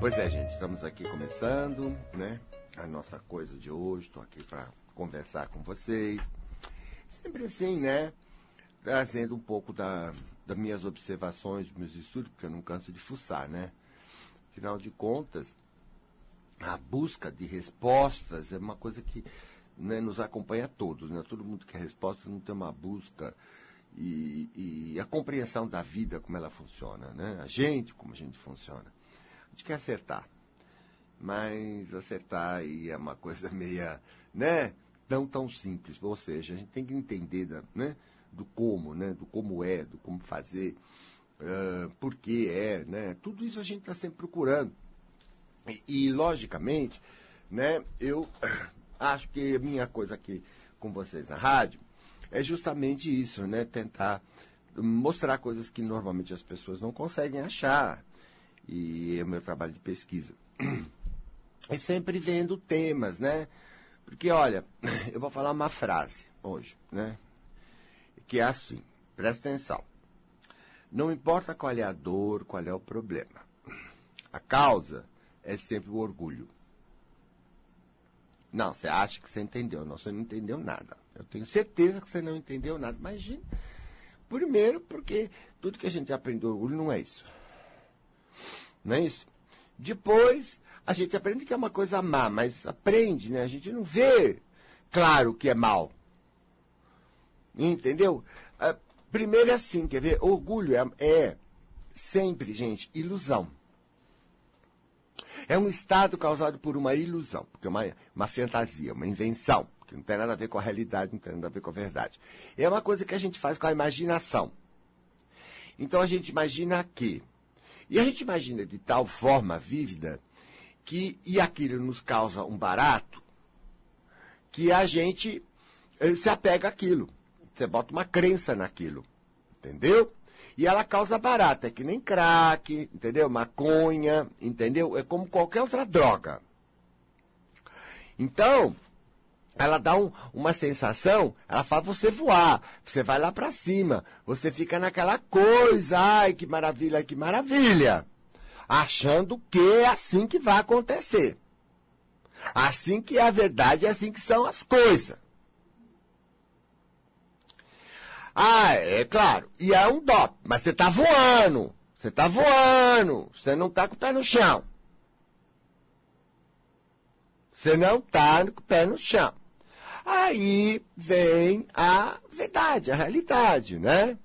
Pois é, gente, estamos aqui começando, né? A nossa coisa de hoje, estou aqui para conversar com vocês. Sempre assim, né? Trazendo um pouco da, das minhas observações, dos meus estudos, porque eu não canso de fuçar, né? Afinal de contas, a busca de respostas é uma coisa que né, nos acompanha a todos, né? Todo mundo quer resposta, não tem uma busca e, e, a compreensão da vida, como ela funciona, né? A gente, como a gente funciona. Gente quer acertar. Mas acertar aí é uma coisa meia, né? Não tão simples. Ou seja, a gente tem que entender da, né? do como, né? Do como é, do como fazer, uh, por que é, né? Tudo isso a gente está sempre procurando. E, e, logicamente, né? Eu acho que a minha coisa aqui com vocês na rádio é justamente isso, né? Tentar mostrar coisas que normalmente as pessoas não conseguem achar. E é o meu trabalho de pesquisa. É sempre vendo temas, né? Porque, olha, eu vou falar uma frase hoje, né? Que é assim, presta atenção. Não importa qual é a dor, qual é o problema. A causa é sempre o orgulho. Não, você acha que você entendeu. Não, você não entendeu nada. Eu tenho certeza que você não entendeu nada. Imagina. Primeiro, porque tudo que a gente aprende do orgulho não é isso. Não é isso? Depois, a gente aprende que é uma coisa má, mas aprende, né? A gente não vê claro que é mal. Entendeu? Uh, primeiro é assim, quer ver? Orgulho é, é sempre, gente, ilusão. É um estado causado por uma ilusão, porque é uma, uma fantasia, uma invenção, que não tem nada a ver com a realidade, não tem nada a ver com a verdade. É uma coisa que a gente faz com a imaginação. Então a gente imagina que. E a gente imagina de tal forma vívida que, e aquilo nos causa um barato, que a gente eh, se apega àquilo. Você bota uma crença naquilo. Entendeu? E ela causa barata, é que nem crack, entendeu? Maconha, entendeu? É como qualquer outra droga. Então, ela dá um, uma sensação, ela faz você voar, você vai lá para cima, você fica naquela coisa, ai que maravilha, que maravilha, achando que é assim que vai acontecer. Assim que é a verdade, é assim que são as coisas. Ah, é claro. E é um dop. Mas você está voando. Você está voando. Você não está com o pé no chão. Você não está com o pé no chão. Aí vem a verdade, a realidade, né?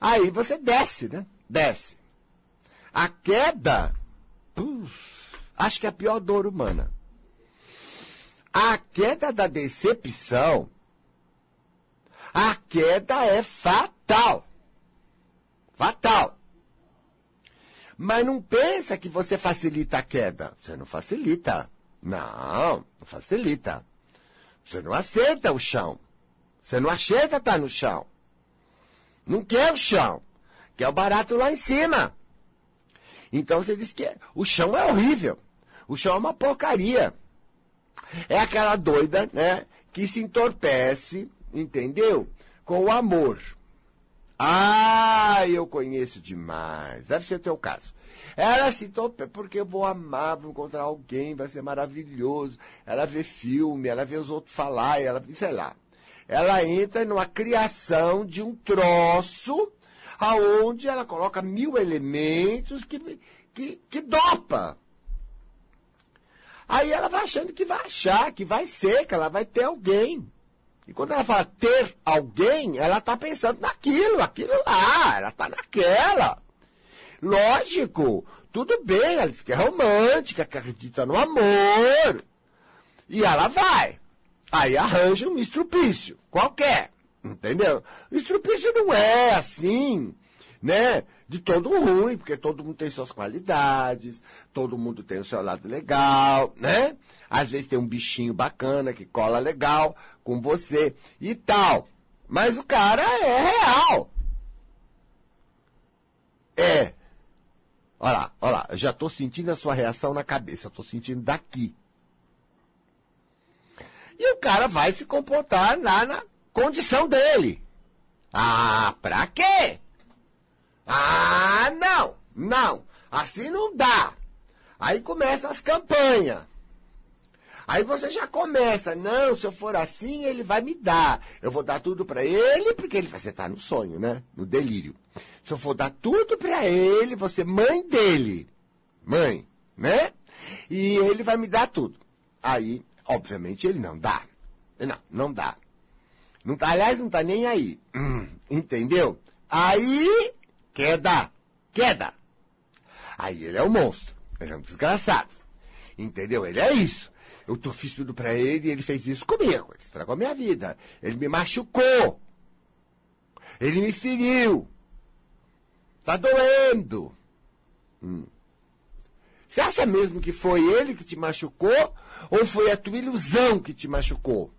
Aí você desce, né? Desce. A queda, acho que é a pior dor humana. A queda da decepção a queda é fatal. Fatal. Mas não pensa que você facilita a queda. Você não facilita. Não, não facilita. Você não aceita o chão. Você não aceita estar no chão. Não quer o chão. Quer o barato lá em cima. Então você diz que o chão é horrível. O chão é uma porcaria. É aquela doida, né, que se entorpece entendeu? Com o amor. Ah, eu conheço demais. Deve ser o teu caso. Ela topa porque eu vou amar, vou encontrar alguém, vai ser maravilhoso. Ela vê filme, ela vê os outros falar, ela, sei lá. Ela entra numa criação de um troço aonde ela coloca mil elementos que, que, que dopa. Aí ela vai achando que vai achar, que vai ser, que ela vai ter alguém. E quando ela fala ter alguém, ela está pensando naquilo, aquilo lá, ela está naquela. Lógico, tudo bem, ela diz que é romântica, que acredita no amor. E ela vai. Aí arranja um estrupício, qualquer. Entendeu? O estrupício não é assim, né? De todo ruim, porque todo mundo tem suas qualidades, todo mundo tem o seu lado legal, né? Às vezes tem um bichinho bacana que cola legal com você e tal. Mas o cara é real. É. Olha lá, olha lá, já estou sentindo a sua reação na cabeça, estou sentindo daqui. E o cara vai se comportar lá na condição dele. Ah, pra quê? Ah, não, não, assim não dá. Aí começam as campanhas. Aí você já começa, não, se eu for assim, ele vai me dar. Eu vou dar tudo para ele, porque ele vai estar no sonho, né? No delírio. Se eu for dar tudo para ele, você mãe dele. Mãe, né? E ele vai me dar tudo. Aí, obviamente, ele não dá. Não, não dá. Não tá, aliás, não tá nem aí. Hum, entendeu? Aí, queda. Queda. Aí ele é um monstro. Ele é um desgraçado. Entendeu? Ele é isso. Eu fiz tudo pra ele e ele fez isso comigo. Ele estragou minha vida. Ele me machucou. Ele me feriu. Tá doendo. Hum. Você acha mesmo que foi ele que te machucou ou foi a tua ilusão que te machucou?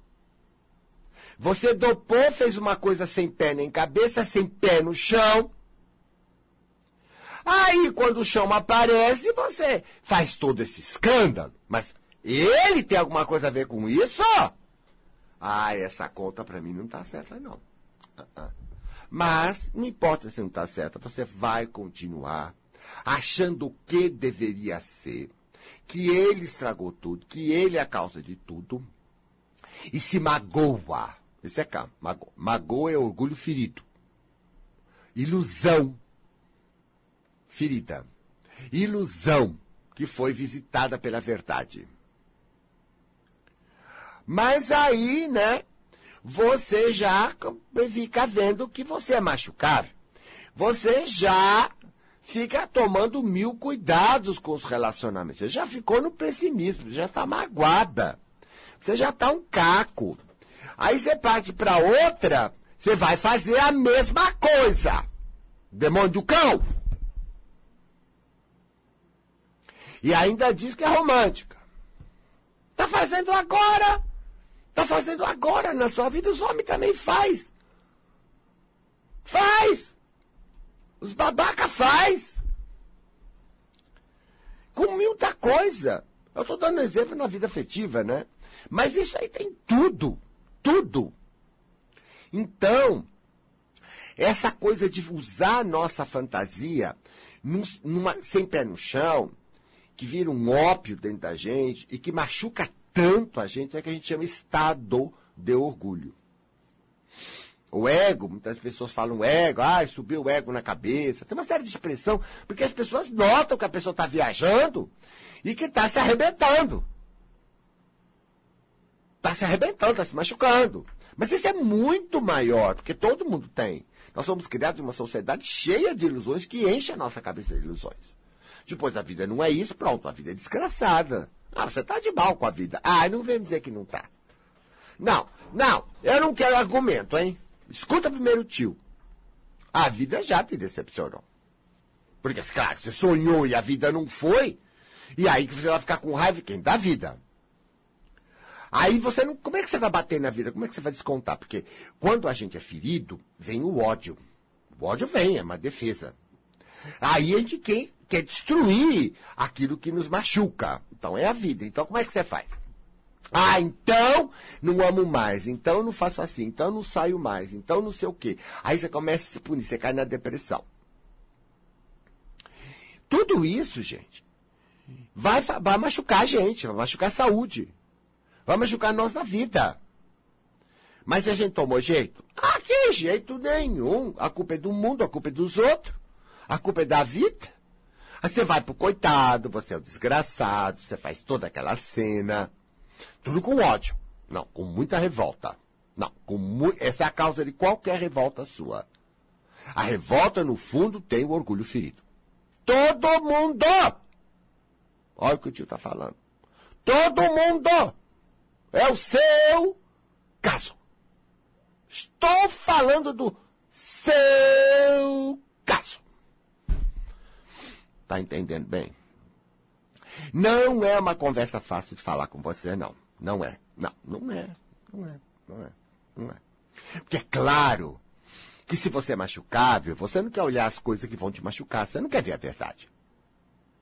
Você dopou, fez uma coisa sem pé nem cabeça, sem pé no chão. Aí, quando o chão aparece, você faz todo esse escândalo. Mas ele tem alguma coisa a ver com isso? Ah, essa conta para mim não tá certa, não. Uh -uh. Mas, não importa se não tá certa, você vai continuar achando que deveria ser, que ele estragou tudo, que ele é a causa de tudo, e se magoa. Isso é cá, magoa. Magoa é orgulho ferido. Ilusão ferida. Ilusão que foi visitada pela verdade. Mas aí, né, você já fica vendo que você é machucável. Você já fica tomando mil cuidados com os relacionamentos. Você já ficou no pessimismo, já está magoada. Você já está um caco. Aí você parte para outra, você vai fazer a mesma coisa. Demônio do cão. E ainda diz que é romântica. Está fazendo agora. Está fazendo agora na sua vida. Os homens também faz. Faz. Os babaca faz. Com muita coisa. Eu estou dando exemplo na vida afetiva, né? Mas isso aí tem tudo. Tudo. Então, essa coisa de usar a nossa fantasia num, numa, sem pé no chão, que vira um ópio dentro da gente e que machuca tanto a gente, é que a gente chama estado de orgulho. O ego, muitas pessoas falam ego, ah, subiu o ego na cabeça. Tem uma série de expressão, porque as pessoas notam que a pessoa está viajando e que está se arrebentando. Está se arrebentando, está se machucando. Mas isso é muito maior, porque todo mundo tem. Nós somos criados em uma sociedade cheia de ilusões que enche a nossa cabeça de ilusões. Depois a vida não é isso, pronto, a vida é desgraçada. Ah, você está de mal com a vida. Ah, não vem dizer que não está. Não, não, eu não quero argumento, hein? Escuta primeiro tio. A vida já te decepcionou. Porque, claro, você sonhou e a vida não foi, e aí que você vai ficar com raiva quem? Da vida. Aí você não. Como é que você vai bater na vida? Como é que você vai descontar? Porque quando a gente é ferido, vem o ódio. O ódio vem, é uma defesa. Aí a gente quer, quer destruir aquilo que nos machuca. Então é a vida. Então como é que você faz? Ah, então não amo mais, então não faço assim, então não saio mais, então não sei o quê. Aí você começa a se punir, você cai na depressão. Tudo isso, gente, vai, vai machucar a gente, vai machucar a saúde, vai machucar a nossa vida. Mas a gente tomou jeito? Ah, que jeito nenhum. A culpa é do mundo, a culpa é dos outros. A culpa é da vida. Aí você vai pro coitado, você é o desgraçado, você faz toda aquela cena. Tudo com ódio. Não, com muita revolta. Não, com mu essa é a causa de qualquer revolta sua. A revolta, no fundo, tem o orgulho ferido. Todo mundo! Olha o que o tio está falando. Todo mundo! É o seu caso. Estou falando do seu caso. Está entendendo bem? Não é uma conversa fácil de falar com você, não. Não é. Não, não é. Não é. Não é. Não é. Porque é claro que se você é machucável, você não quer olhar as coisas que vão te machucar, você não quer ver a verdade.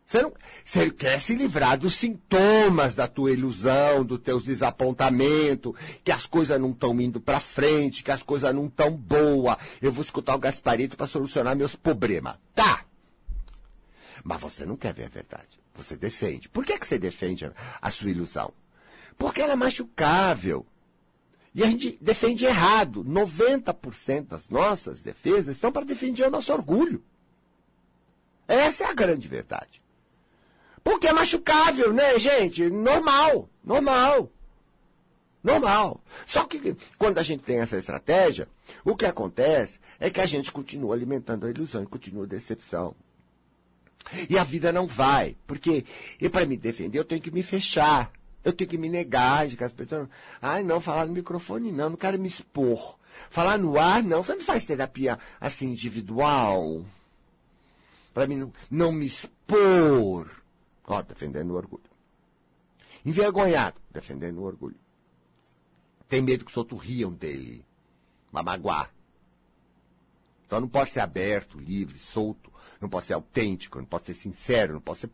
Você, não, você quer se livrar dos sintomas da tua ilusão, dos teus desapontamentos, que as coisas não estão indo para frente, que as coisas não estão boas. Eu vou escutar o Gasparito para solucionar meus problemas. Tá! Mas você não quer ver a verdade. Você defende. Por que, que você defende a, a sua ilusão? Porque ela é machucável. E a gente defende errado. 90% das nossas defesas são para defender o nosso orgulho. Essa é a grande verdade. Porque é machucável, né, gente? Normal, normal. Normal. Só que quando a gente tem essa estratégia, o que acontece é que a gente continua alimentando a ilusão e continua a decepção. E a vida não vai, porque para me defender eu tenho que me fechar. Eu tenho que me negar de as pessoas. Ai, não, falar no microfone não, não quero me expor. Falar no ar, não. Você não faz terapia assim individual? Para mim não, não me expor. Ó, defendendo o orgulho. Envergonhado, defendendo o orgulho. Tem medo que os outros riam dele. Vai magoar. Então não pode ser aberto, livre, solto. Não pode ser autêntico, não pode ser sincero, não pode ser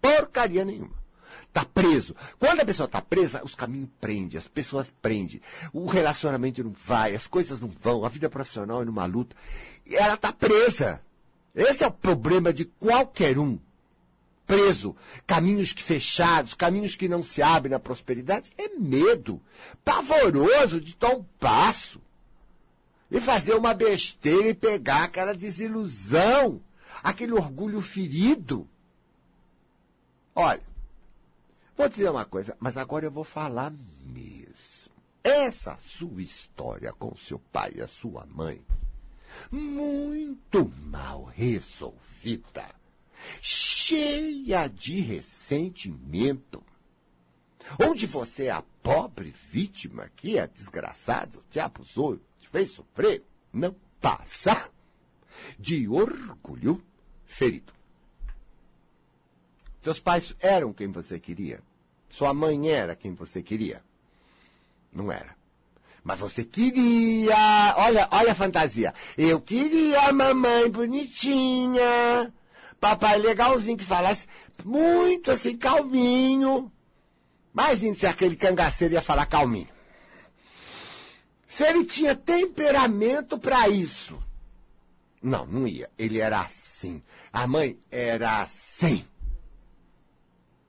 porcaria nenhuma. Está preso. Quando a pessoa está presa, os caminhos prendem, as pessoas prendem. O relacionamento não vai, as coisas não vão, a vida profissional é numa luta. E ela está presa. Esse é o problema de qualquer um. Preso. Caminhos fechados, caminhos que não se abrem na prosperidade. É medo. Pavoroso de dar um passo. E fazer uma besteira e pegar aquela desilusão. Aquele orgulho ferido. Olha, Vou dizer uma coisa, mas agora eu vou falar mesmo. Essa sua história com seu pai e a sua mãe, muito mal resolvida, cheia de ressentimento, onde você é a pobre vítima que é desgraçado, te abusou, te fez sofrer, não passa de orgulho ferido. Seus pais eram quem você queria. Sua mãe era quem você queria. Não era. Mas você queria. Olha, olha a fantasia. Eu queria a mamãe bonitinha. Papai legalzinho que falasse muito assim, calminho. Imagine se aquele cangaceiro ia falar calminho. Se ele tinha temperamento para isso. Não, não ia. Ele era assim. A mãe era assim.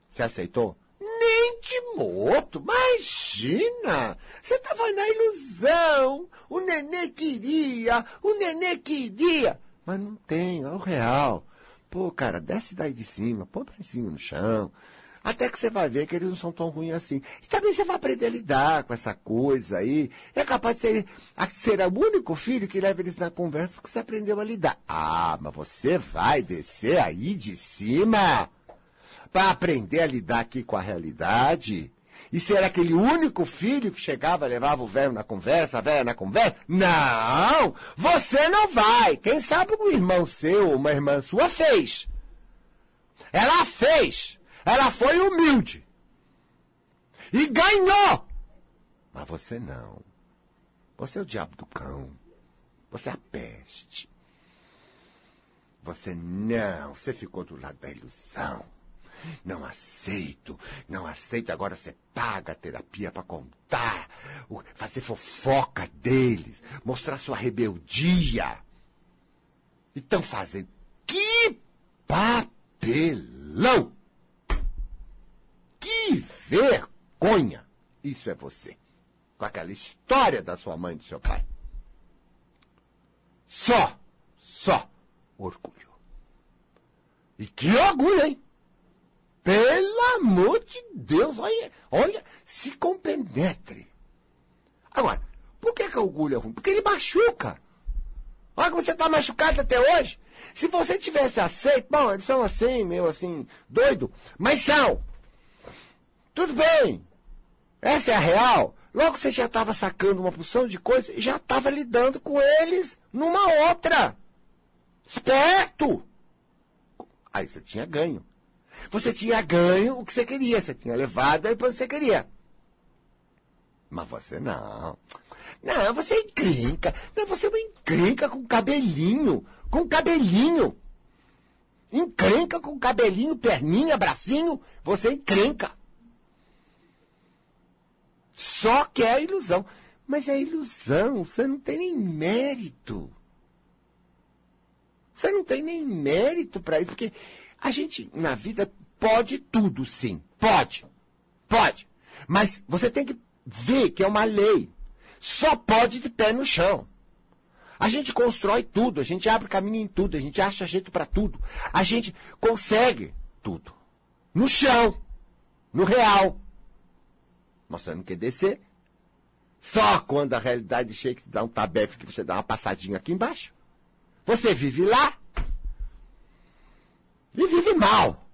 Você aceitou? Nem de morto, imagina! Você estava na ilusão. O nenê queria, o nenê queria. Mas não tem, é o real. Pô, cara, desce daí de cima, põe o pezinho no chão. Até que você vai ver que eles não são tão ruins assim. E também você vai aprender a lidar com essa coisa aí. É capaz de ser, ser o único filho que leva eles na conversa porque você aprendeu a lidar. Ah, mas você vai descer aí de cima para aprender a lidar aqui com a realidade? E ser aquele único filho que chegava, levava o velho na conversa, a velha na conversa? Não! Você não vai! Quem sabe um irmão seu uma irmã sua fez. Ela fez! Ela foi humilde. E ganhou! Mas você não. Você é o diabo do cão. Você é a peste. Você não. Você ficou do lado da ilusão. Não aceito, não aceito. Agora você paga a terapia para contar, fazer fofoca deles, mostrar sua rebeldia. E estão fazendo. Que papelão! Que vergonha! Isso é você. Com aquela história da sua mãe e do seu pai. Só, só orgulho. E que orgulho, hein? Pelo amor de Deus, olha, olha, se compenetre. Agora, por que, que orgulho é ruim? Porque ele machuca. Olha como você está machucado até hoje. Se você tivesse aceito, bom, eles são assim, meio assim, doido, mas são. Tudo bem. Essa é a real. Logo você já estava sacando uma porção de coisas e já estava lidando com eles numa outra. Esperto! Aí você tinha ganho. Você tinha ganho o que você queria, você tinha levado aí para você queria. Mas você não. Não, você encrenca. Não, você é uma encrenca com cabelinho. Com cabelinho. Encrenca com cabelinho, perninha, bracinho. Você encrenca. Só que é ilusão. Mas é ilusão. Você não tem nem mérito. Você não tem nem mérito para isso. Porque A gente, na vida, pode tudo, sim. Pode. Pode. Mas você tem que ver que é uma lei. Só pode de pé no chão. A gente constrói tudo, a gente abre caminho em tudo, a gente acha jeito para tudo. A gente consegue tudo. No chão. No real. Você não quer descer. Só quando a realidade chega que dá um tabefe que você dá uma passadinha aqui embaixo. Você vive lá. E vive mal.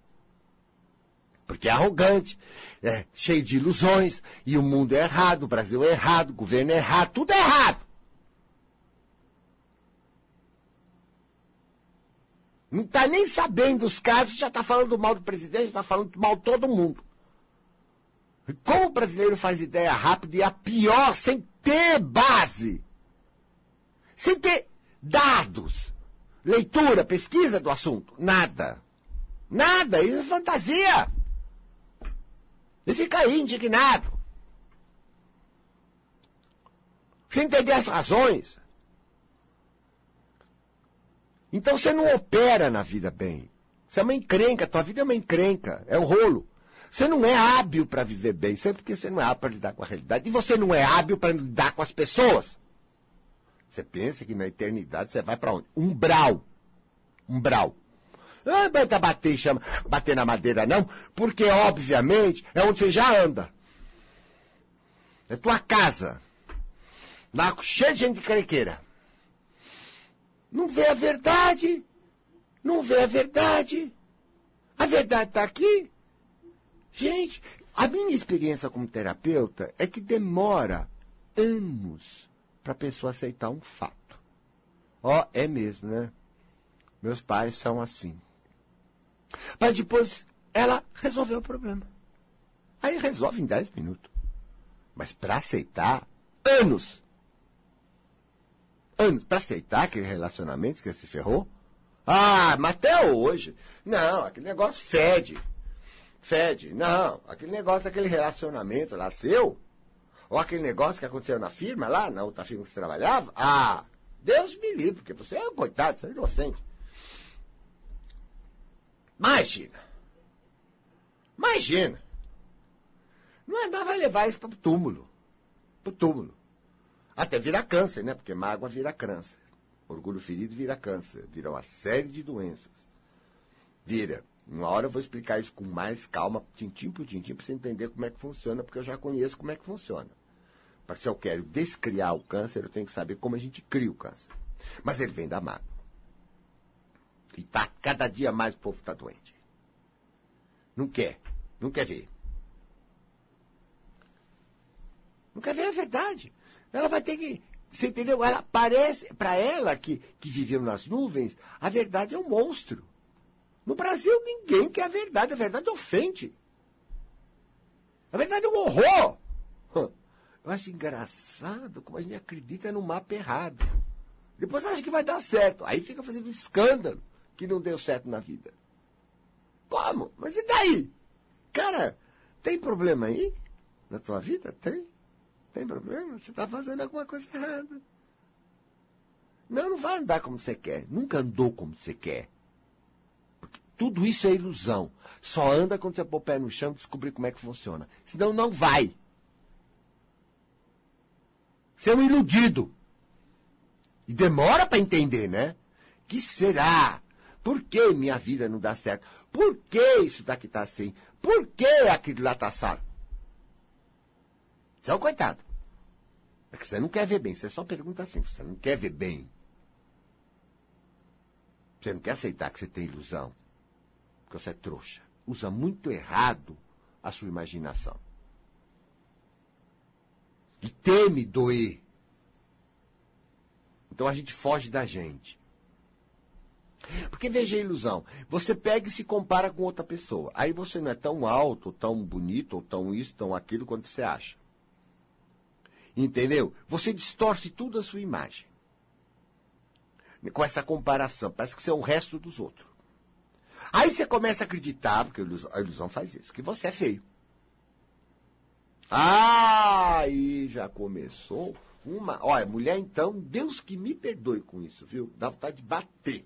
Porque é arrogante, é cheio de ilusões, e o mundo é errado, o Brasil é errado, o governo é errado, tudo é errado. Não está nem sabendo os casos, já está falando mal do presidente, está falando mal de todo mundo. Como o brasileiro faz ideia rápida e a pior, sem ter base, sem ter dados, leitura, pesquisa do assunto, nada. Nada, isso é fantasia. E fica aí indignado. Sem entender as razões. Então você não opera na vida bem. Você é uma encrenca, tua vida é uma encrenca, é um rolo. Você não é hábil para viver bem, sempre porque você não é hábil para lidar com a realidade. E você não é hábil para lidar com as pessoas. Você pensa que na eternidade você vai para onde? Umbral. Umbral. Não adianta bater, chama, bater na madeira, não, porque, obviamente, é onde você já anda. É tua casa. Lá cheio de gente de crequeira. Não vê a verdade. Não vê a verdade. A verdade está aqui. Gente, a minha experiência como terapeuta é que demora anos para a pessoa aceitar um fato. Ó, oh, é mesmo, né? Meus pais são assim. Mas depois ela resolveu o problema. Aí resolve em 10 minutos. Mas para aceitar, anos. Anos. Para aceitar aquele relacionamento que se ferrou. Ah, mas até hoje. Não, aquele negócio fede. Fede. Não, aquele negócio, aquele relacionamento lá seu. Ou aquele negócio que aconteceu na firma lá, na outra firma que você trabalhava. Ah, Deus me livre, porque você é um coitado, você é inocente. Imagina. Imagina. Não é, mas vai levar isso para o túmulo. Para o túmulo. Até virar câncer, né? Porque mágoa vira câncer. Orgulho ferido vira câncer. Vira uma série de doenças. Vira. Uma hora eu vou explicar isso com mais calma, tintim por tintim, para você entender como é que funciona, porque eu já conheço como é que funciona. Para se eu quero descriar o câncer, eu tenho que saber como a gente cria o câncer. Mas ele vem da mágoa. E tá, cada dia mais o povo está doente. Não quer. Não quer ver. Não quer ver a verdade. Ela vai ter que. Você entendeu? Ela parece, para ela que, que viveu nas nuvens, a verdade é um monstro. No Brasil, ninguém quer a verdade. A verdade ofende. A verdade é um horror. Eu acho engraçado como a gente acredita no mapa errado. Depois acha que vai dar certo. Aí fica fazendo escândalo que não deu certo na vida. Como? Mas e daí? Cara, tem problema aí na tua vida? Tem? Tem problema? Você está fazendo alguma coisa errada. Não, não vai andar como você quer. Nunca andou como você quer. Tudo isso é ilusão. Só anda quando você pôr o pé no chão e descobrir como é que funciona. Senão não vai. Você é um iludido. E demora para entender, né? Que será? Por que minha vida não dá certo? Por que isso daqui está assim? Por que aquilo lá está assado? Você é um coitado. É que você não quer ver bem. Você só pergunta assim. Você não quer ver bem. Você não quer aceitar que você tem ilusão. Porque você é trouxa. Usa muito errado a sua imaginação. E teme doer. Então a gente foge da gente. Porque veja a ilusão. Você pega e se compara com outra pessoa. Aí você não é tão alto, tão bonito, ou tão isso, tão aquilo quanto você acha. Entendeu? Você distorce tudo a sua imagem. Com essa comparação. Parece que você é o resto dos outros. Aí você começa a acreditar, porque a ilusão faz isso, que você é feio. Aí já começou uma. Olha, mulher, então, Deus que me perdoe com isso, viu? Dá vontade de bater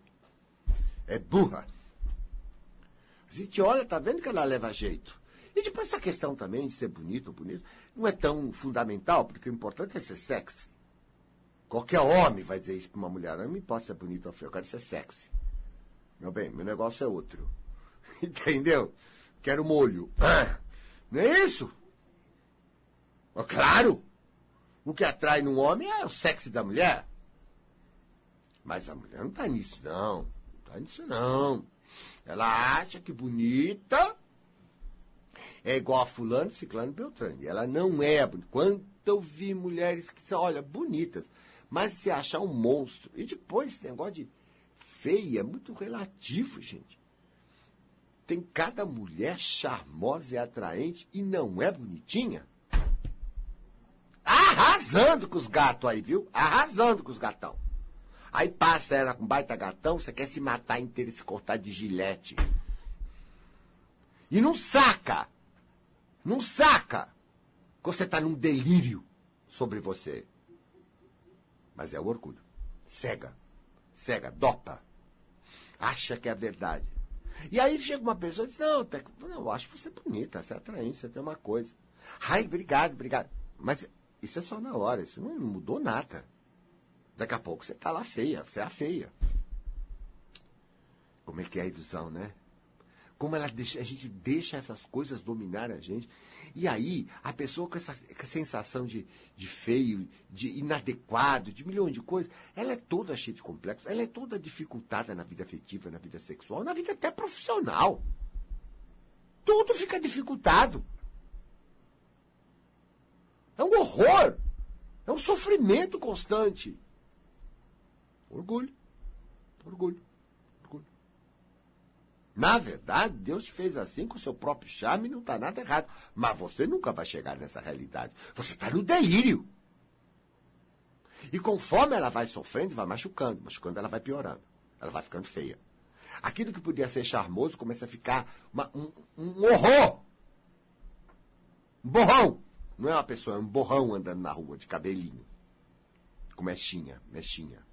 é burra. A gente olha, tá vendo que ela leva jeito. E depois essa questão também de ser bonito ou bonito não é tão fundamental, porque o importante é ser sexy. Qualquer homem vai dizer isso para uma mulher. Não me importa ser bonito ou feio, eu quero ser sexy. Meu bem, meu negócio é outro. Entendeu? Quero molho. Ah, não é isso? Claro! O que atrai num homem é o sexo da mulher. Mas a mulher não está nisso, não. Não está nisso, não. Ela acha que bonita é igual a fulano, ciclano, beltrano. E ela não é bonita. Quando eu vi mulheres que são, olha, bonitas, mas se achar um monstro. E depois esse negócio de feia é muito relativo, gente. Tem cada mulher charmosa e atraente e não é bonitinha. Arrasando com os gatos aí, viu? Arrasando com os gatão. Aí passa ela com baita gatão, você quer se matar inteiro e se cortar de gilete. E não saca. Não saca. Que você está num delírio sobre você. Mas é o orgulho. Cega. Cega, dopa. Acha que é a verdade. E aí chega uma pessoa e diz, não, não eu acho você bonita, você é atraente, você tem uma coisa. Ai, obrigado, obrigado. Mas isso é só na hora, isso não, mudou nada. Daqui a pouco você está lá feia, você é a feia. Como é que é a ilusão, né? Como ela deixa, a gente deixa essas coisas dominar a gente. E aí, a pessoa com essa, com sensação de, de feio, de inadequado, de milhões de coisas, ela é toda cheia de complexos, ela é toda dificultada na vida afetiva, na vida sexual, na vida até profissional. Tudo fica dificultado. É um horror. É um sofrimento constante. Orgulho. Orgulho. Na verdade, Deus fez assim com o seu próprio charme e não está nada errado. Mas você nunca vai chegar nessa realidade. Você está no delírio. E conforme ela vai sofrendo, vai machucando. Machucando, ela vai piorando. Ela vai ficando feia. Aquilo que podia ser charmoso começa a ficar uma, um, um horror. Um borrão. Não é uma pessoa, é um borrão andando na rua de cabelinho. Com mechinha, mechinha.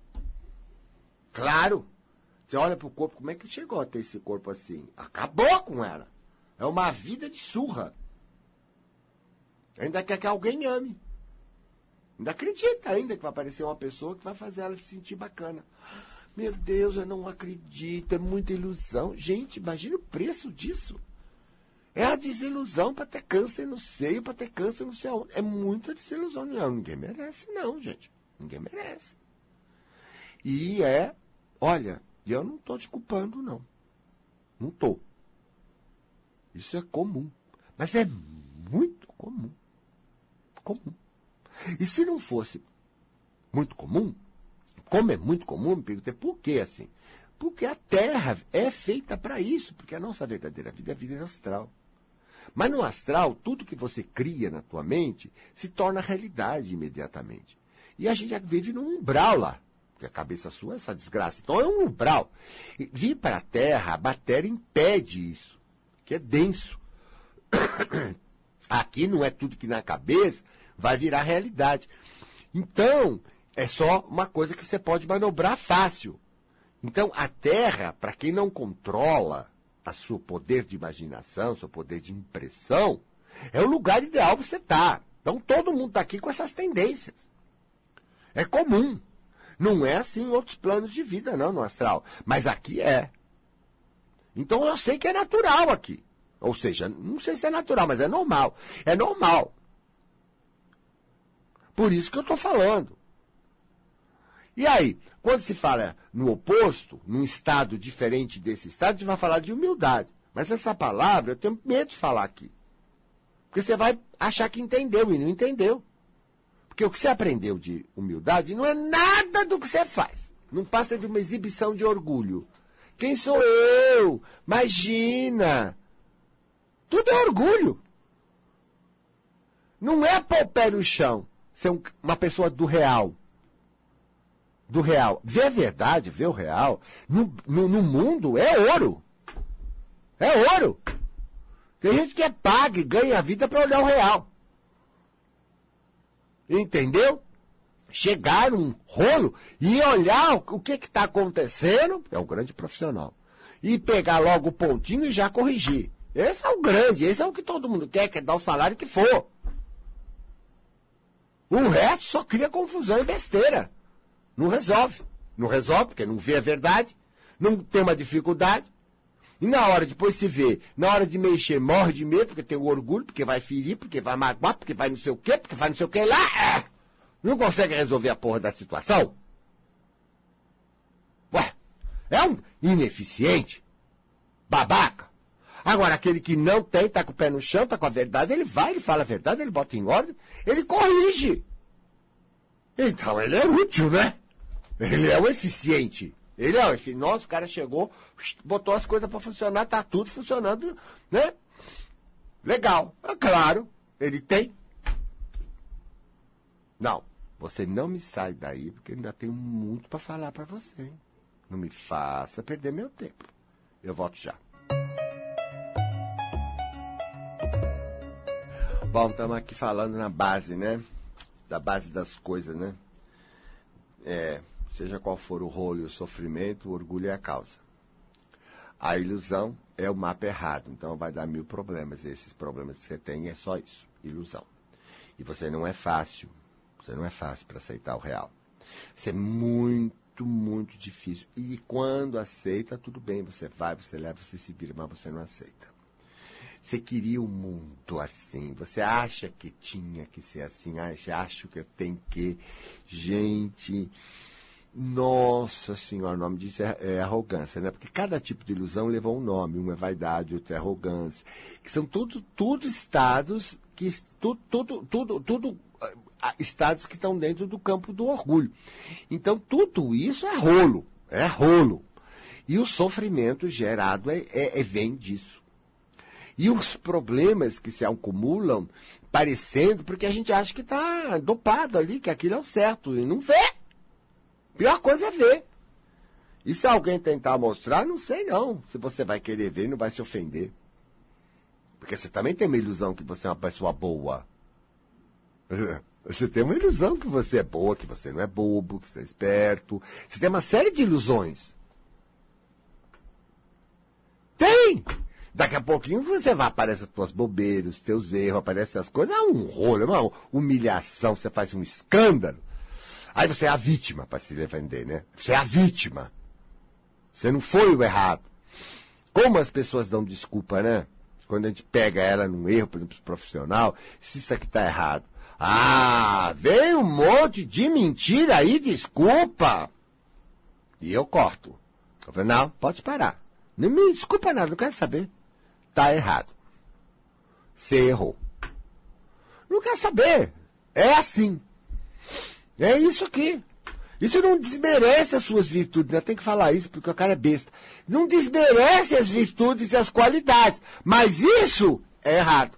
Claro! Você olha pro corpo, como é que chegou a ter esse corpo assim? Acabou com ela. É uma vida de surra. Ainda quer que alguém ame. Ainda acredita ainda que vai aparecer uma pessoa que vai fazer ela se sentir bacana. Meu Deus, eu não acredito, é muita ilusão. Gente, imagine o preço disso. É a desilusão para ter câncer no seio, para ter câncer no céu. É muita desilusão. Não, ninguém merece, não, gente. Ninguém merece. E é, olha, eu não estou te culpando, não. Não estou. Isso é comum. Mas é muito comum. Comum. E se não fosse muito comum, como é muito comum, me perguntei por que assim? Porque a Terra é feita para isso, porque a nossa verdadeira vida é a vida astral. Mas no astral, tudo que você cria na tua mente se torna realidade imediatamente. E a gente já vive num umbral lá. A cabeça sua é essa desgraça. Então é um umbral. Vir para a Terra, a matéria impede isso, que é denso. Aqui não é tudo que na cabeça vai virar realidade. Então, é só uma coisa que você pode manobrar fácil. Então, a Terra, para quem não controla a seu poder de imaginação, seu poder de impressão, é o lugar ideal para você estar. Tá. Então todo mundo está aqui com essas tendências. É comum. Não é assim em outros planos de vida, não, no astral. Mas aqui é. Então eu sei que é natural aqui. Ou seja, não sei se é natural, mas é normal. É normal. Por isso que eu estou falando. E aí, quando se fala no oposto, num estado diferente desse estado, a gente vai falar de humildade. Mas essa palavra eu tenho medo de falar aqui. Porque você vai achar que entendeu e não entendeu. Porque o que você aprendeu de humildade não é nada do que você faz. Não passa de uma exibição de orgulho. Quem sou eu? Imagina! Tudo é orgulho. Não é pôr o pé no chão, ser um, uma pessoa do real do real. Ver a verdade, ver o real, no, no, no mundo é ouro. É ouro. Tem gente que é paga e ganha a vida para olhar o real. Entendeu? Chegar num rolo e olhar o que está acontecendo é um grande profissional. e pegar logo o pontinho e já corrigir. Esse é o grande, esse é o que todo mundo quer, quer dar o salário que for. O resto só cria confusão e besteira. Não resolve. Não resolve, porque não vê a verdade, não tem uma dificuldade. E na hora depois se vê, na hora de mexer, morre de medo, porque tem o orgulho, porque vai ferir, porque vai magoar, porque vai não sei o quê, porque vai não sei o quê lá. É. Não consegue resolver a porra da situação. Ué, é um ineficiente, babaca. Agora, aquele que não tem, tá com o pé no chão, tá com a verdade, ele vai, ele fala a verdade, ele bota em ordem, ele corrige. Então ele é útil, né? Ele é o eficiente. Ele o eficiente. Nossa, o cara chegou, botou as coisas para funcionar, tá tudo funcionando, né? Legal. É claro, ele tem. Não, você não me sai daí, porque ainda tenho muito para falar para você. Hein? Não me faça perder meu tempo. Eu volto já. Bom, estamos aqui falando na base, né? Da base das coisas, né? É, seja qual for o rolo e o sofrimento, o orgulho é a causa. A ilusão é o mapa errado, então vai dar mil problemas. Esses problemas que você tem é só isso, ilusão. E você não é fácil, você não é fácil para aceitar o real. Isso é muito, muito difícil. E quando aceita, tudo bem, você vai, você leva, você se vira, mas você não aceita. Você queria o um mundo assim. Você acha que tinha que ser assim. Acha, acho que tenho que. Gente. Nossa senhora, o nome disso é, é, arrogância, né? Porque cada tipo de ilusão levou um nome. Um é vaidade, outro é arrogância. Que são tudo, tudo estados que. Tudo, tudo, tudo, tudo estados que estão dentro do campo do orgulho. Então, tudo isso é rolo. É rolo. E o sofrimento gerado é, é, é vem disso. E os problemas que se acumulam, parecendo, porque a gente acha que está dopado ali, que aquilo é o certo, e não vê. Pior coisa é ver. E se alguém tentar mostrar, não sei não. Se você vai querer ver, não vai se ofender. Porque você também tem uma ilusão que você é uma pessoa boa. Você tem uma ilusão que você é boa, que você não é bobo, que você é esperto. Você tem uma série de ilusões. Tem! Daqui a pouquinho você vai, aparecer as tuas bobeiras, os teus erros, aparecem as coisas, é um rolo, é uma humilhação, você faz um escândalo. Aí você é a vítima para se defender, né? Você é a vítima. Você não foi o errado. Como as pessoas dão desculpa, né? Quando a gente pega ela num erro, por exemplo, profissional, se isso aqui está errado. Ah, veio um monte de mentira aí, desculpa. E eu corto. Eu falei, não, pode parar. Não me desculpa nada, não quero saber está errado. Você errou. Não quer saber. É assim. É isso aqui. Isso não desmerece as suas virtudes, né? Tem que falar isso porque o cara é besta. Não desmerece as virtudes e as qualidades. Mas isso é errado.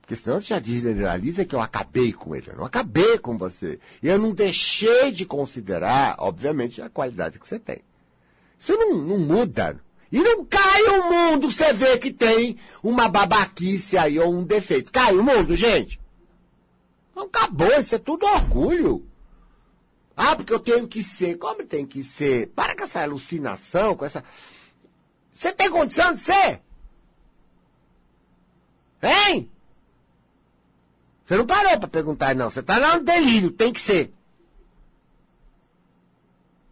Porque senão já generaliza que eu acabei com ele. Eu não acabei com você. E eu não deixei de considerar, obviamente, a qualidade que você tem. Isso não, não muda. E não cai o mundo, você vê que tem uma babaquice aí ou um defeito. Cai o mundo, gente? Não acabou, isso é tudo orgulho. Ah, porque eu tenho que ser. Como tem que ser? Para com essa alucinação, com essa. Você tem condição de ser? Hein? Você não parou para perguntar, não. Você tá lá no delírio, tem que ser.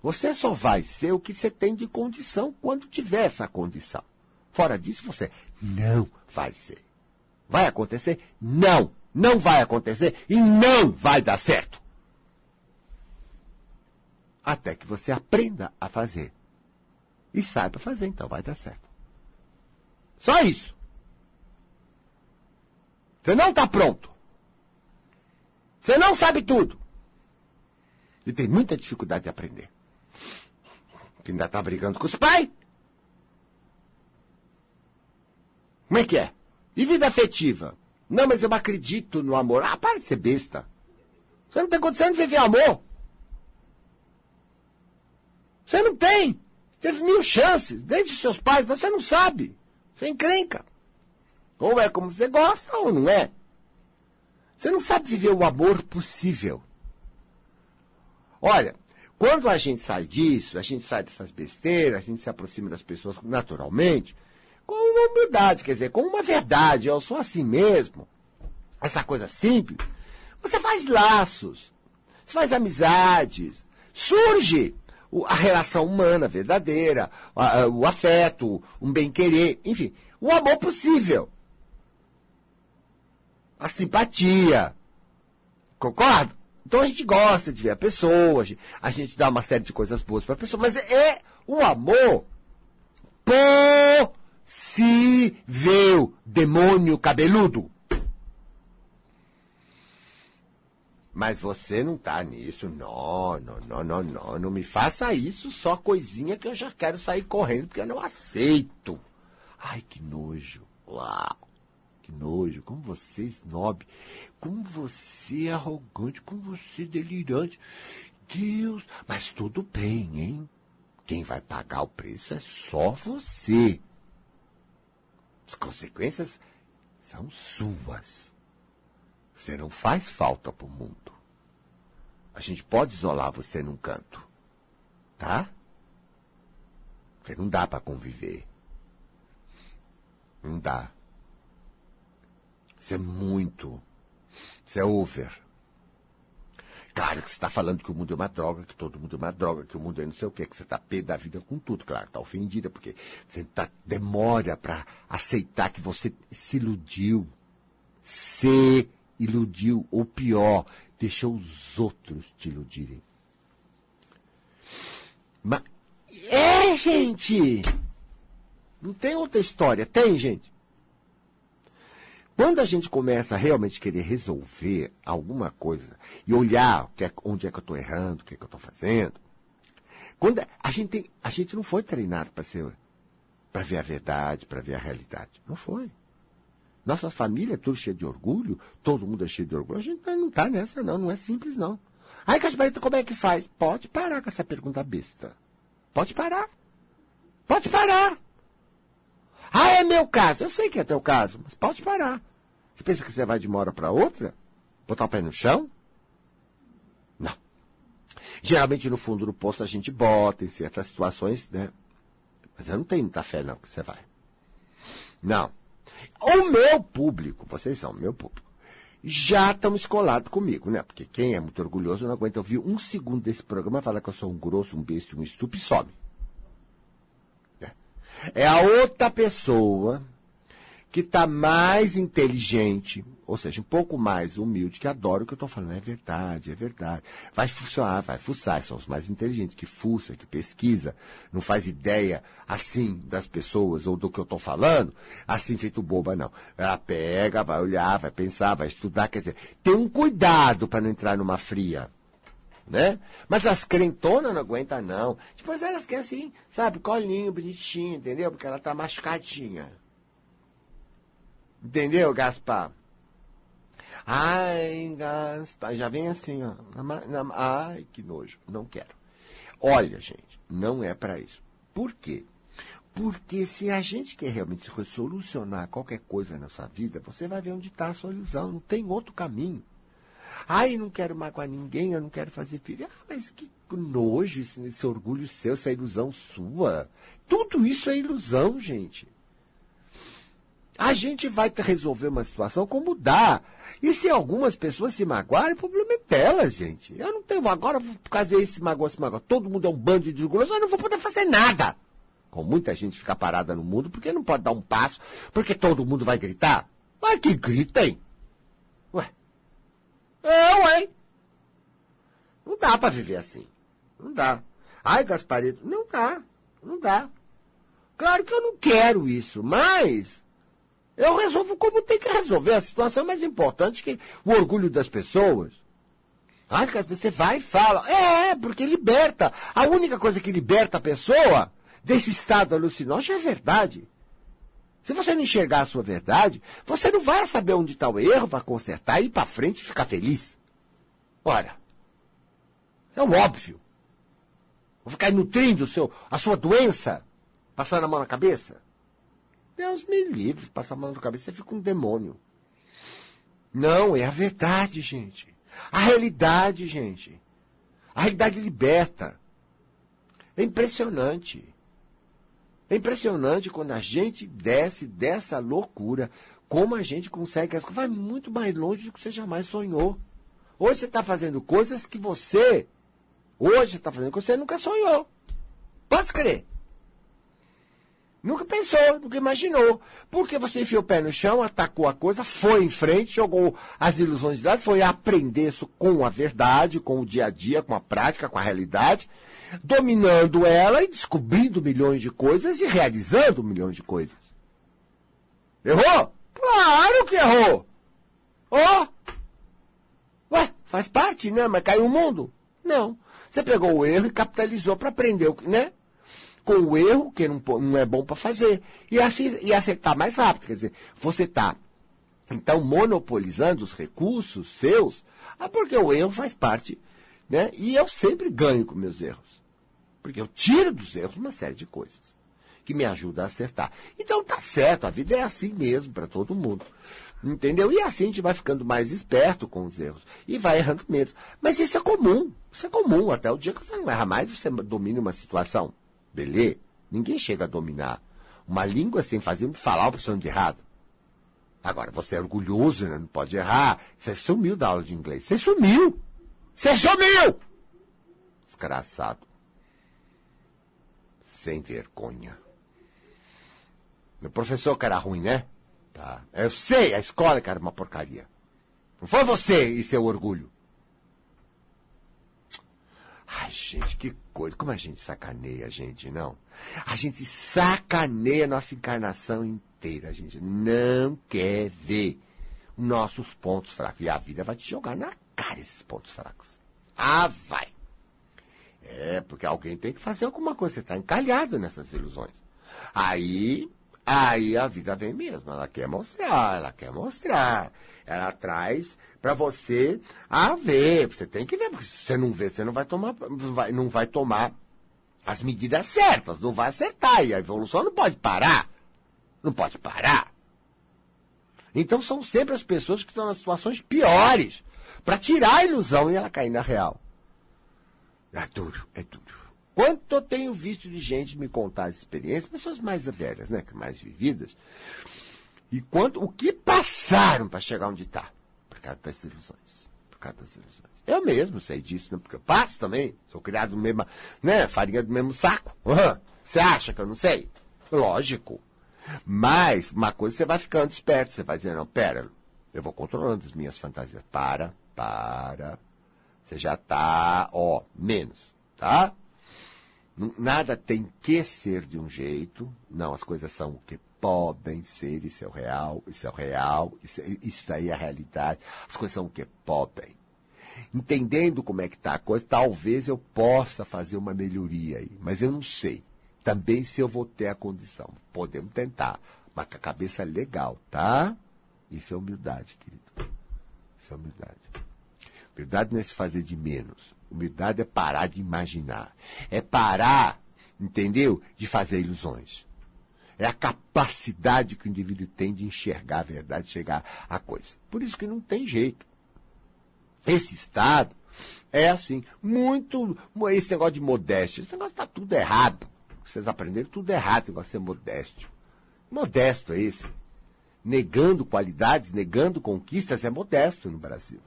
Você só vai ser o que você tem de condição quando tiver essa condição. Fora disso, você não vai ser. Vai acontecer? Não. Não vai acontecer e não vai dar certo. Até que você aprenda a fazer. E saiba fazer, então vai dar certo. Só isso. Você não está pronto. Você não sabe tudo. E tem muita dificuldade de aprender que ainda tá brigando com os pais? Como é que é? E vida afetiva? Não, mas eu acredito no amor. Ah, para de ser besta. Você não tem condição de viver amor. Você não tem. Teve mil chances, desde os seus pais, mas você não sabe. Você encrenca. Ou é como você gosta, ou não é. Você não sabe viver o amor possível. Olha, Quando a gente sai disso, a gente sai dessas besteiras, a gente se aproxima das pessoas naturalmente, com uma humildade, quer dizer, com uma verdade, eu sou assim mesmo, essa coisa simples, você faz laços, você faz amizades, surge a relação humana verdadeira, o afeto, um bem-querer, enfim, o amor possível. A simpatia. Concordo? Então a gente gosta de ver a pessoa, a gente dá uma série de coisas boas para a pessoa, mas é o amor possível, demônio cabeludo. Mas você não tá nisso. Não, não, não, não, não. Não me faça isso, só coisinha que eu já quero sair correndo, porque eu não aceito. Ai, que nojo. Uau. Que nojo. Como você é snob. Como você é arrogante. Como você é delirante. Deus. Mas tudo bem, hein? Quem vai pagar o preço é só você. As consequências são suas. Você não faz falta para o mundo. A gente pode isolar você num canto. Tá? Porque não dá para conviver. Não dá. Isso é muito. Isso é over. Claro que você está falando que o mundo é uma droga, que todo mundo é uma droga, que o mundo é não sei o quê, que você está pé da vida com tudo. Claro, está ofendida, porque você tá, demora para aceitar que você se iludiu. Se iludiu, ou pior, deixou os outros te iludirem. Mas, é, gente! Não tem outra história. Tem, gente? Quando a gente começa a realmente querer resolver alguma coisa e olhar é, onde é que eu estou errando, o que é que eu estou fazendo, quando a gente, tem, a gente não foi treinado para ver a verdade, para ver a realidade. Não foi. Nossa família é tudo cheio de orgulho, todo mundo é cheio de orgulho. A gente não está nessa, não, não é simples, não. Aí, Casparita, como é que faz? Pode parar com essa pergunta besta. Pode parar. Pode parar. Ah, é meu caso. Eu sei que é teu caso, mas pode parar. Você pensa que você vai de uma hora para outra? Botar o pé no chão? Não. Geralmente no fundo do poço a gente bota em certas situações, né? Mas eu não tenho muita fé, não, que você vai. Não. O meu público, vocês são meu público, já estão escolados comigo, né? Porque quem é muito orgulhoso não aguenta ouvir um segundo desse programa falar que eu sou um grosso, um besta, um estúpido e some. É. é a outra pessoa que está mais inteligente, ou seja, um pouco mais humilde, que adora o que eu estou falando. É verdade, é verdade. Vai funcionar, vai fuçar. São os mais inteligentes, que fuça, que pesquisa, não faz ideia assim das pessoas ou do que eu estou falando, assim feito boba, não. Ela pega, vai olhar, vai pensar, vai estudar. Quer dizer, tem um cuidado para não entrar numa fria. Né? Mas as crentonas não aguentam, não. Depois elas querem assim, sabe, colinho, bonitinho, entendeu? Porque ela tá machucadinha. Entendeu, Gaspar? Ai, Gaspar, já vem assim, ó. Ai, que nojo, não quero. Olha, gente, não é para isso. Por quê? Porque se a gente quer realmente solucionar qualquer coisa na sua vida, você vai ver onde está a solução, não tem outro caminho. Ai, não quero magoar ninguém, eu não quero fazer filho. Ah, mas que nojo esse, esse orgulho seu, essa ilusão sua. Tudo isso é ilusão, gente. A gente vai resolver uma situação como dá. E se algumas pessoas se magoarem, o problema é delas, gente. Eu não tenho agora, por causa desse magoa, se magoa. Todo mundo é um bando de orgulhosos, eu não vou poder fazer nada. Com muita gente fica parada no mundo, porque não pode dar um passo, porque todo mundo vai gritar. Mas que gritem. Ué. Eu, hein? Não dá para viver assim. Não dá. Ai, Gasparito, não dá. Não dá. Claro que eu não quero isso, mas eu resolvo como tem que resolver. A situação é mais importante que o orgulho das pessoas. Ah, você vai e fala. É, porque liberta. A única coisa que liberta a pessoa desse estado alucinógeno é a verdade. Se você não enxergar a sua verdade, você não vai saber onde está o erro, vai consertar, ir para frente e ficar feliz. Ora, é o óbvio. Vou ficar nutrindo seu, a sua doença, passando a mão na cabeça? Deus me livre, passar a mão na cabeça, você fica um demônio. Não, é a verdade, gente. A realidade, gente. A realidade liberta. É impressionante. É impressionante quando a gente desce dessa loucura, como a gente consegue. Vai muito mais longe do que você jamais sonhou. Hoje você está fazendo coisas que você. Hoje você está fazendo coisas que você nunca sonhou. Pode crer. Nunca pensou, nunca imaginou. Porque você enfiou o pé no chão, atacou a coisa, foi em frente, jogou as ilusões de lado, foi aprender isso com a verdade, com o dia a dia, com a prática, com a realidade, dominando ela e descobrindo milhões de coisas e realizando milhões de coisas. Errou? Claro que errou! Ó! Oh. Ué, faz parte, né? Mas caiu o mundo? Não. Você pegou o erro e capitalizou para aprender, né? Com o erro, que não, não é bom para fazer, e, e acertar mais rápido. Quer dizer, você está, então, monopolizando os recursos seus, ah, porque o erro faz parte, né? E eu sempre ganho com meus erros. Porque eu tiro dos erros uma série de coisas que me ajudam a acertar. Então tá certo, a vida é assim mesmo para todo mundo. Entendeu? E assim a gente vai ficando mais esperto com os erros. E vai errando menos. Mas isso é comum. Isso é comum. Até o dia que você não erra mais, você domina uma situação. Belê, ninguém chega a dominar uma língua sem fazer falar o que de errado. Agora, você é orgulhoso, né? não pode errar. Você sumiu da aula de inglês. Você sumiu! Você sumiu! Desgraçado. Sem vergonha. O professor que era ruim, né? Tá. Eu sei, a escola que era uma porcaria. Não foi você e seu orgulho. Ai, gente, que coisa. Como a gente sacaneia a gente, não? A gente sacaneia a nossa encarnação inteira. A gente não quer ver nossos pontos fracos. E a vida vai te jogar na cara esses pontos fracos. Ah, vai. É, porque alguém tem que fazer alguma coisa. Você está encalhado nessas ilusões. Aí, aí a vida vem mesmo. Ela quer mostrar, ela quer mostrar. Ela traz para você a ver. Você tem que ver, porque se você não vê, você não vai tomar, vai, não vai tomar as medidas certas, não vai acertar. E a evolução não pode parar. Não pode parar. Então são sempre as pessoas que estão nas situações piores para tirar a ilusão e ela cair na real. É duro, é duro. Quanto eu tenho visto de gente me contar as experiências, pessoas mais velhas, né, mais vividas, e quanto, o que passaram para chegar onde está? Por causa das ilusões. Por causa das ilusões. Eu mesmo sei disso, né? porque eu passo também. Sou criado no mesmo, né? Farinha do mesmo saco. Você acha que eu não sei? Lógico. Mas, uma coisa você vai ficando esperto. Você vai dizendo, não, pera, eu vou controlando as minhas fantasias. Para, para. Você já está, ó, menos, tá? Nada tem que ser de um jeito. Não, as coisas são o que podem ser, isso é o real, isso é o real, isso, isso daí é a realidade. As coisas são o que podem. Entendendo como é que está a coisa, talvez eu possa fazer uma melhoria aí, mas eu não sei. Também se eu vou ter a condição. Podemos tentar, mas com a cabeça legal, tá? Isso é humildade, querido. Isso é humildade. Humildade não é se fazer de menos. Humildade é parar de imaginar. É parar, entendeu? De fazer ilusões. É a capacidade que o indivíduo tem de enxergar a verdade, chegar à coisa. Por isso que não tem jeito. Esse estado é assim, muito. Esse negócio de modéstia, esse negócio está tudo errado. Vocês aprenderam tudo errado, esse negócio de ser modesto. Modesto é esse. Negando qualidades, negando conquistas, é modesto no Brasil.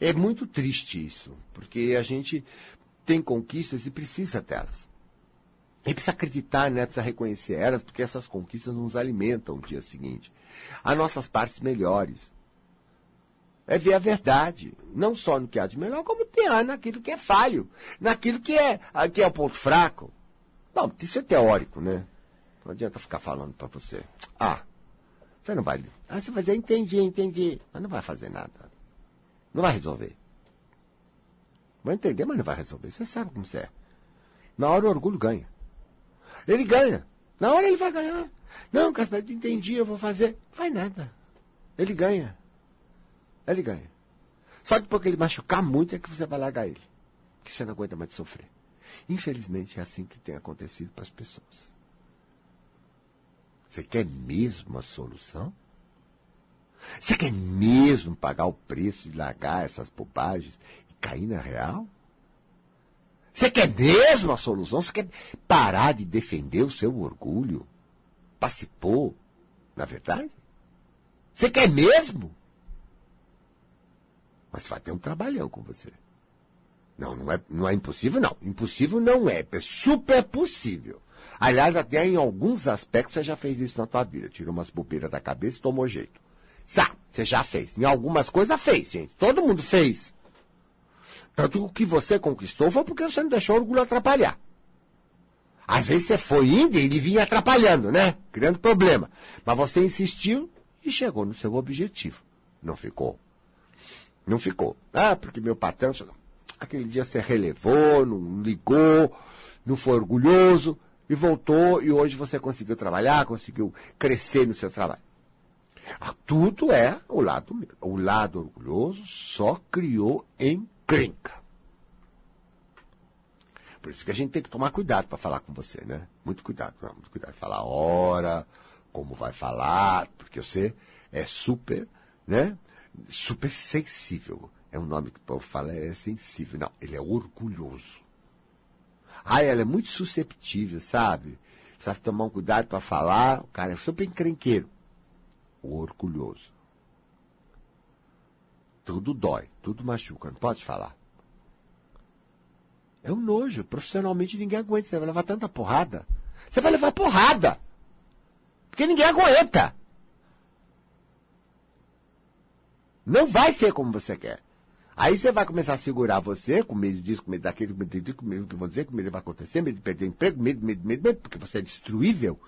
É muito triste isso, porque a gente tem conquistas e precisa delas. E precisa acreditar, né? Precisa reconhecer elas, porque essas conquistas nos alimentam no dia seguinte. As nossas partes melhores. É ver a verdade. Não só no que há de melhor, como tem naquilo que é falho. Naquilo que é, que é o ponto fraco. Bom, isso é teórico, né? Não adianta ficar falando para você. Ah, você não vai. Ah, você vai dizer, entendi, entendi. Mas não vai fazer nada. Não vai resolver. Vai entender, mas não vai resolver. Você sabe como é. Na hora o orgulho ganha. Ele ganha. Na hora ele vai ganhar. Não, Casper, entendi, eu vou fazer. Vai nada. Ele ganha. Ele ganha. Só depois que ele machucar muito é que você vai largar ele. Que você não aguenta mais de sofrer. Infelizmente é assim que tem acontecido para as pessoas. Você quer mesmo a solução? Você quer mesmo pagar o preço de largar essas bobagens e cair na real? Você quer mesmo a solução? Você quer parar de defender o seu orgulho? Participou, na verdade? Você quer mesmo? Mas vai ter um trabalhão com você. Não, não é, não é impossível, não. Impossível não é. É super possível. Aliás, até em alguns aspectos você já fez isso na tua vida. Tirou umas bobeiras da cabeça e tomou jeito. Sá, você já fez. Em algumas coisas fez, gente. Todo mundo fez. Tanto que o que você conquistou foi porque você não deixou o orgulho atrapalhar. Às vezes você foi indo e ele vinha atrapalhando, né? Criando problema. Mas você insistiu e chegou no seu objetivo. Não ficou. Não ficou. Ah, porque meu patrão. Aquele dia você relevou, não ligou, não foi orgulhoso e voltou e hoje você conseguiu trabalhar, conseguiu crescer no seu trabalho. Tudo é o lado, o lado orgulhoso só criou encrenca. Por isso que a gente tem que tomar cuidado para falar com você, né? Muito cuidado, muito cuidado. Falar a hora, como vai falar, porque você é super, né? Super sensível. É um nome que o povo fala, é sensível. Não, ele é orgulhoso. Ah, ela é muito susceptível, sabe? Precisa tomar um cuidado para falar. O cara é super encrenqueiro. O orgulhoso. Tudo dói, tudo machuca, não pode falar. É um nojo. Profissionalmente ninguém aguenta. Você vai levar tanta porrada. Você vai levar porrada. Porque ninguém aguenta. Não vai ser como você quer. Aí você vai começar a segurar você, com medo disso, com medo daquilo, com medo disso, com medo do que vão dizer, com medo vai acontecer, medo de perder emprego, medo, medo, medo, medo, porque você é destruível.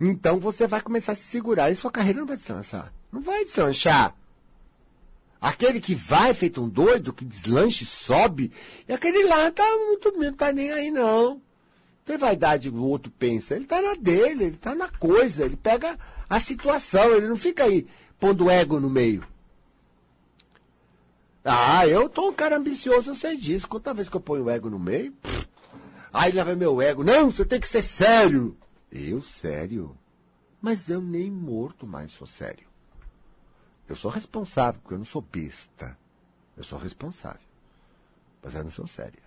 Então você vai começar a se segurar e sua carreira não vai deslanchar. Não vai deslanchar. Aquele que vai feito um doido, que deslanche, sobe, e aquele lá tá muito não tá nem aí não. Tem vaidade, o outro pensa. Ele tá na dele, ele tá na coisa, ele pega a situação, ele não fica aí pondo ego no meio. Ah, eu tô um cara ambicioso, eu sei disso. Quanta vez que eu ponho o ego no meio, pff, aí lá vai meu ego. Não, você tem que ser sério. Eu, sério? Mas eu nem morto mais sou sério. Eu sou responsável, porque eu não sou besta. Eu sou responsável. Mas eu não sou sério.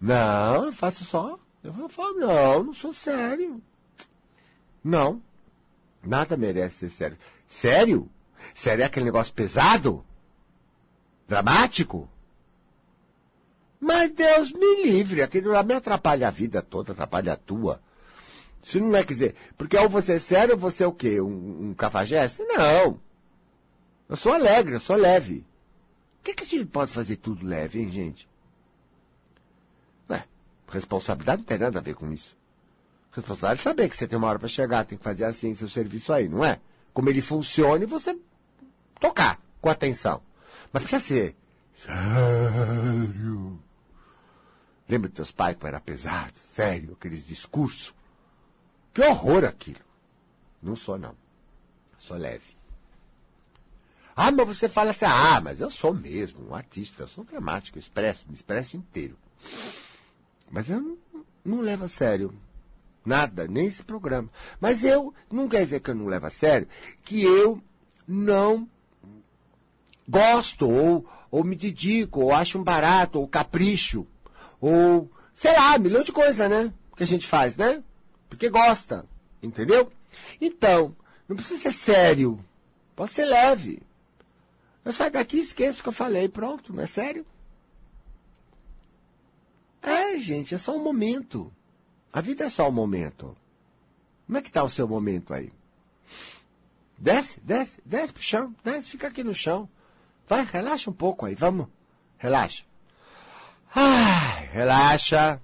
Não, eu faço só. Eu falo, não, não sou sério. Não. Nada merece ser sério. Sério? Sério é aquele negócio pesado? Dramático? Mas Deus me livre, aquilo lá me atrapalha a vida toda, atrapalha a tua. Isso não é dizer, porque ou você é sério ou você é o quê? Um, um cafajeste? Não. Eu sou alegre, eu sou leve. Por que, que a gente pode fazer tudo leve, hein, gente? Ué, responsabilidade não tem nada a ver com isso. Responsabilidade é saber que você tem uma hora para chegar, tem que fazer assim seu serviço aí, não é? Como ele funciona e você tocar com atenção. Mas precisa ser sério. Lembra dos teus pais que era pesado, sério, aqueles discursos? Que horror aquilo. Não sou, não. Sou leve. Ah, mas você fala assim, ah, mas eu sou mesmo um artista, eu sou dramático, eu expresso, me expresso inteiro. Mas eu não, não levo a sério nada, nem esse programa. Mas eu, não quer dizer que eu não levo a sério, que eu não gosto, ou, ou me dedico, ou acho um barato, ou capricho, ou, sei lá, milhão de coisas, né? Que a gente faz, né? porque gosta, entendeu? Então, não precisa ser sério, pode ser leve. Eu saio daqui e esqueço o que eu falei, pronto, não é sério? É, gente, é só um momento. A vida é só um momento. Como é que está o seu momento aí? Desce, desce, desce pro chão, desce, fica aqui no chão. Vai, relaxa um pouco aí, vamos. Relaxa. Ai, relaxa.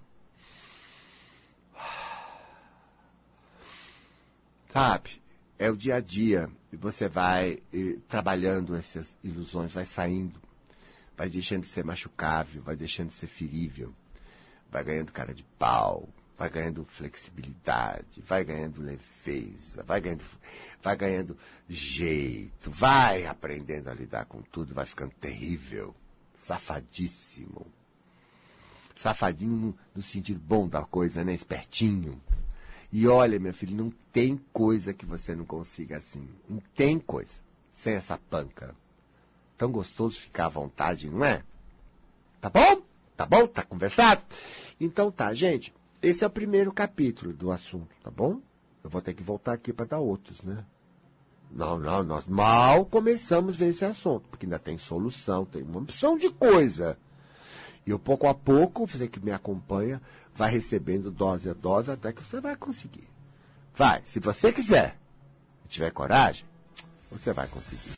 Sabe? É o dia a dia. E você vai e, trabalhando essas ilusões, vai saindo, vai deixando de ser machucável, vai deixando de ser ferível, vai ganhando cara de pau, vai ganhando flexibilidade, vai ganhando leveza, vai ganhando, vai ganhando jeito, vai aprendendo a lidar com tudo, vai ficando terrível, safadíssimo. Safadinho no, no sentido bom da coisa, né? Espertinho. E olha, meu filho, não tem coisa que você não consiga assim. Não tem coisa sem essa panca. tão gostoso ficar à vontade, não é? Tá bom? Tá bom? Tá conversado? Então tá, gente. Esse é o primeiro capítulo do assunto, tá bom? Eu vou ter que voltar aqui para dar outros, né? Não, não, nós mal começamos a ver esse assunto, porque ainda tem solução, tem uma opção de coisa. E eu, pouco a pouco, você que me acompanha, vai recebendo dose a dose até que você vai conseguir. Vai, se você quiser, tiver coragem, você vai conseguir.